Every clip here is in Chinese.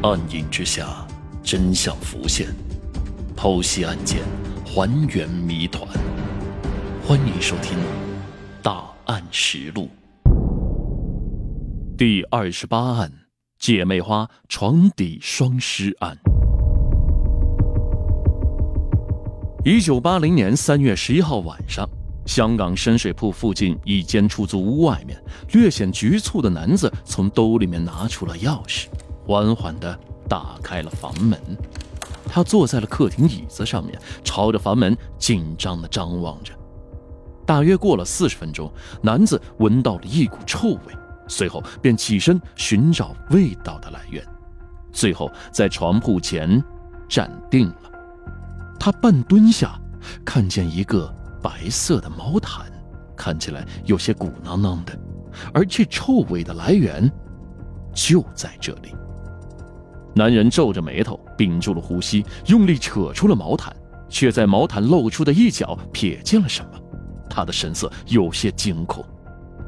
暗影之下，真相浮现，剖析案件，还原谜团。欢迎收听《大案实录》第二十八案：姐妹花床底双尸案。一九八零年三月十一号晚上，香港深水埗附近一间出租屋外面，略显局促的男子从兜里面拿出了钥匙。缓缓地打开了房门，他坐在了客厅椅子上面，朝着房门紧张地张望着。大约过了四十分钟，男子闻到了一股臭味，随后便起身寻找味道的来源，最后在床铺前站定了。他半蹲下，看见一个白色的毛毯，看起来有些鼓囊囊的，而这臭味的来源就在这里。男人皱着眉头，屏住了呼吸，用力扯出了毛毯，却在毛毯露出的一角瞥见了什么。他的神色有些惊恐。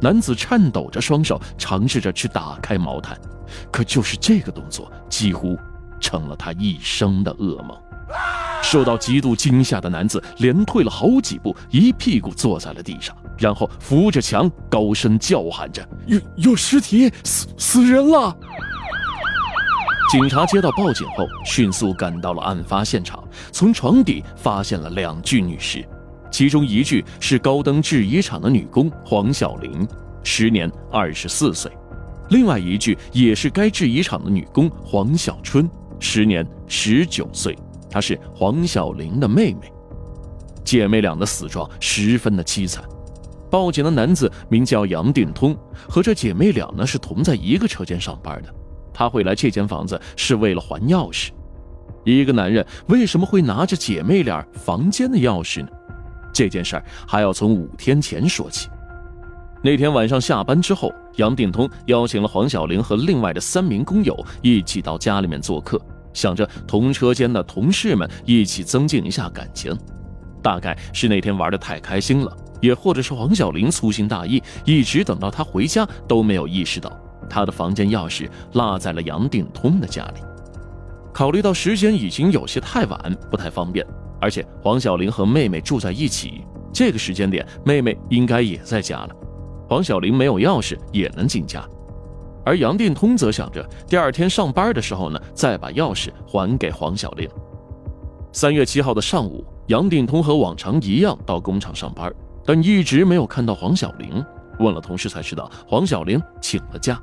男子颤抖着双手，尝试着去打开毛毯，可就是这个动作，几乎成了他一生的噩梦。受到极度惊吓的男子连退了好几步，一屁股坐在了地上，然后扶着墙，高声叫喊着：“有有尸体，死死人了！”警察接到报警后，迅速赶到了案发现场，从床底发现了两具女尸，其中一具是高登制衣厂的女工黄小玲，时年二十四岁；另外一具也是该制衣厂的女工黄小春，时年十九岁，她是黄小玲的妹妹。姐妹俩的死状十分的凄惨。报警的男子名叫杨定通，和这姐妹俩呢是同在一个车间上班的。他会来这间房子是为了还钥匙。一个男人为什么会拿着姐妹俩房间的钥匙呢？这件事儿还要从五天前说起。那天晚上下班之后，杨定通邀请了黄小玲和另外的三名工友一起到家里面做客，想着同车间的同事们一起增进一下感情。大概是那天玩的太开心了，也或者是黄小玲粗心大意，一直等到他回家都没有意识到。他的房间钥匙落在了杨定通的家里。考虑到时间已经有些太晚，不太方便，而且黄小玲和妹妹住在一起，这个时间点妹妹应该也在家了。黄小玲没有钥匙也能进家，而杨定通则想着第二天上班的时候呢，再把钥匙还给黄小玲。三月七号的上午，杨定通和往常一样到工厂上班，但一直没有看到黄小玲。问了同事才知道，黄小玲请了假。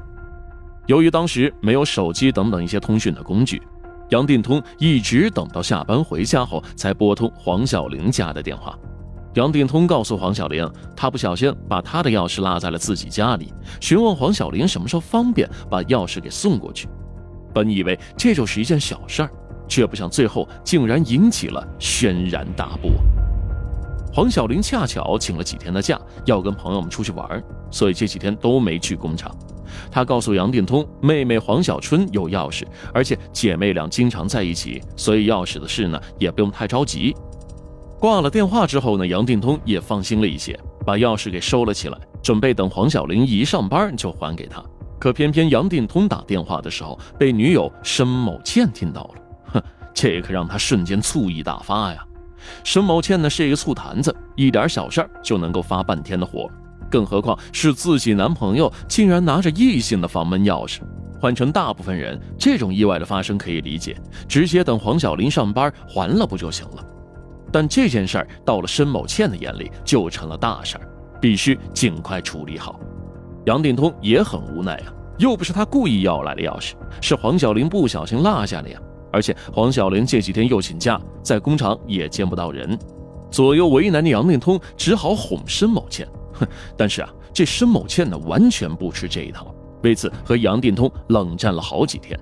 由于当时没有手机等等一些通讯的工具，杨定通一直等到下班回家后才拨通黄小玲家的电话。杨定通告诉黄小玲，他不小心把他的钥匙落在了自己家里，询问黄小玲什么时候方便把钥匙给送过去。本以为这就是一件小事儿，却不想最后竟然引起了轩然大波。黄小玲恰巧请了几天的假，要跟朋友们出去玩，所以这几天都没去工厂。他告诉杨定通，妹妹黄小春有钥匙，而且姐妹俩经常在一起，所以钥匙的事呢也不用太着急。挂了电话之后呢，杨定通也放心了一些，把钥匙给收了起来，准备等黄小玲一上班就还给她。可偏偏杨定通打电话的时候被女友申某倩听到了，哼，这可让他瞬间醋意大发呀。申某倩呢是一个醋坛子，一点小事就能够发半天的火。更何况是自己男朋友竟然拿着异性的房门钥匙，换成大部分人，这种意外的发生可以理解，直接等黄小玲上班还了不就行了？但这件事儿到了申某倩的眼里就成了大事儿，必须尽快处理好。杨定通也很无奈啊，又不是他故意要来的钥匙，是黄小玲不小心落下的呀。而且黄小玲这几天又请假，在工厂也见不到人，左右为难的杨定通只好哄申某倩。哼，但是啊，这申某倩呢完全不吃这一套，为此和杨定通冷战了好几天。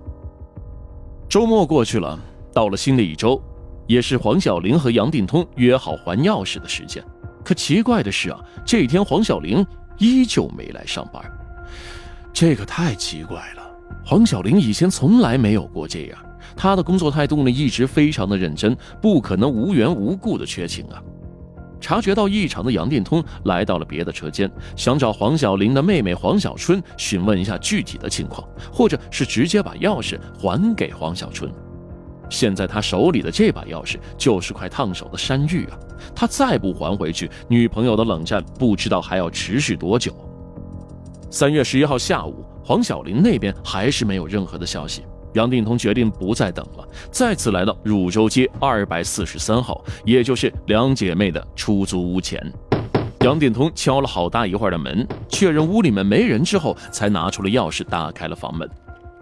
周末过去了，到了新的一周，也是黄小玲和杨定通约好还钥匙的时间。可奇怪的是啊，这一天黄小玲依旧没来上班，这可太奇怪了。黄小玲以前从来没有过这样，她的工作态度呢一直非常的认真，不可能无缘无故的缺勤啊。察觉到异常的杨殿通来到了别的车间，想找黄小玲的妹妹黄小春询问一下具体的情况，或者是直接把钥匙还给黄小春。现在他手里的这把钥匙就是块烫手的山芋啊！他再不还回去，女朋友的冷战不知道还要持续多久。三月十一号下午，黄小玲那边还是没有任何的消息。杨定通决定不再等了，再次来到汝州街二百四十三号，也就是两姐妹的出租屋前。杨定通敲了好大一会儿的门，确认屋里面没人之后，才拿出了钥匙打开了房门。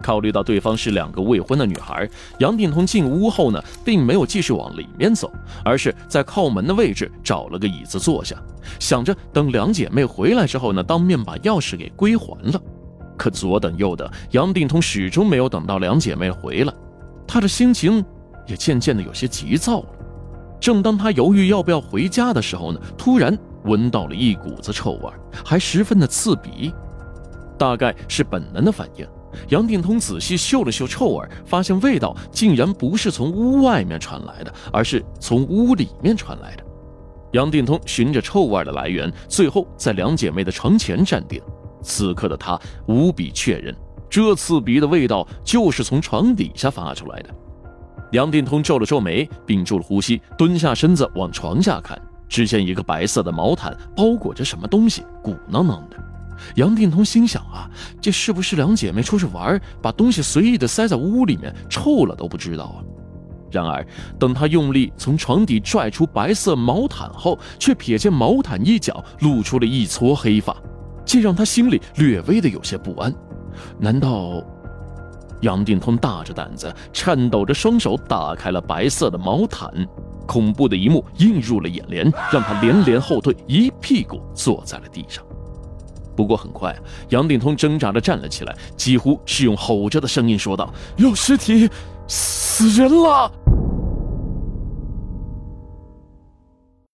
考虑到对方是两个未婚的女孩，杨定通进屋后呢，并没有继续往里面走，而是在靠门的位置找了个椅子坐下，想着等两姐妹回来之后呢，当面把钥匙给归还了。可左等右等，杨定通始终没有等到两姐妹回来，他的心情也渐渐的有些急躁了。正当他犹豫要不要回家的时候呢，突然闻到了一股子臭味，还十分的刺鼻，大概是本能的反应。杨定通仔细嗅了嗅臭味，发现味道竟然不是从屋外面传来的，而是从屋里面传来的。杨定通循着臭味的来源，最后在两姐妹的床前站定。此刻的他无比确认，这刺鼻的味道就是从床底下发出来的。杨定通皱了皱眉，屏住了呼吸，蹲下身子往床下看，只见一个白色的毛毯包裹着什么东西，鼓囊囊的。杨定通心想啊，这是不是两姐妹出去玩，把东西随意的塞在屋里面，臭了都不知道啊？然而，等他用力从床底拽出白色毛毯后，却瞥见毛毯一角露出了一撮黑发。这让他心里略微的有些不安，难道？杨定通大着胆子，颤抖着双手打开了白色的毛毯，恐怖的一幕映入了眼帘，让他连连后退，一屁股坐在了地上。不过很快，杨定通挣扎着站了起来，几乎是用吼着的声音说道：“有尸体，死人了。”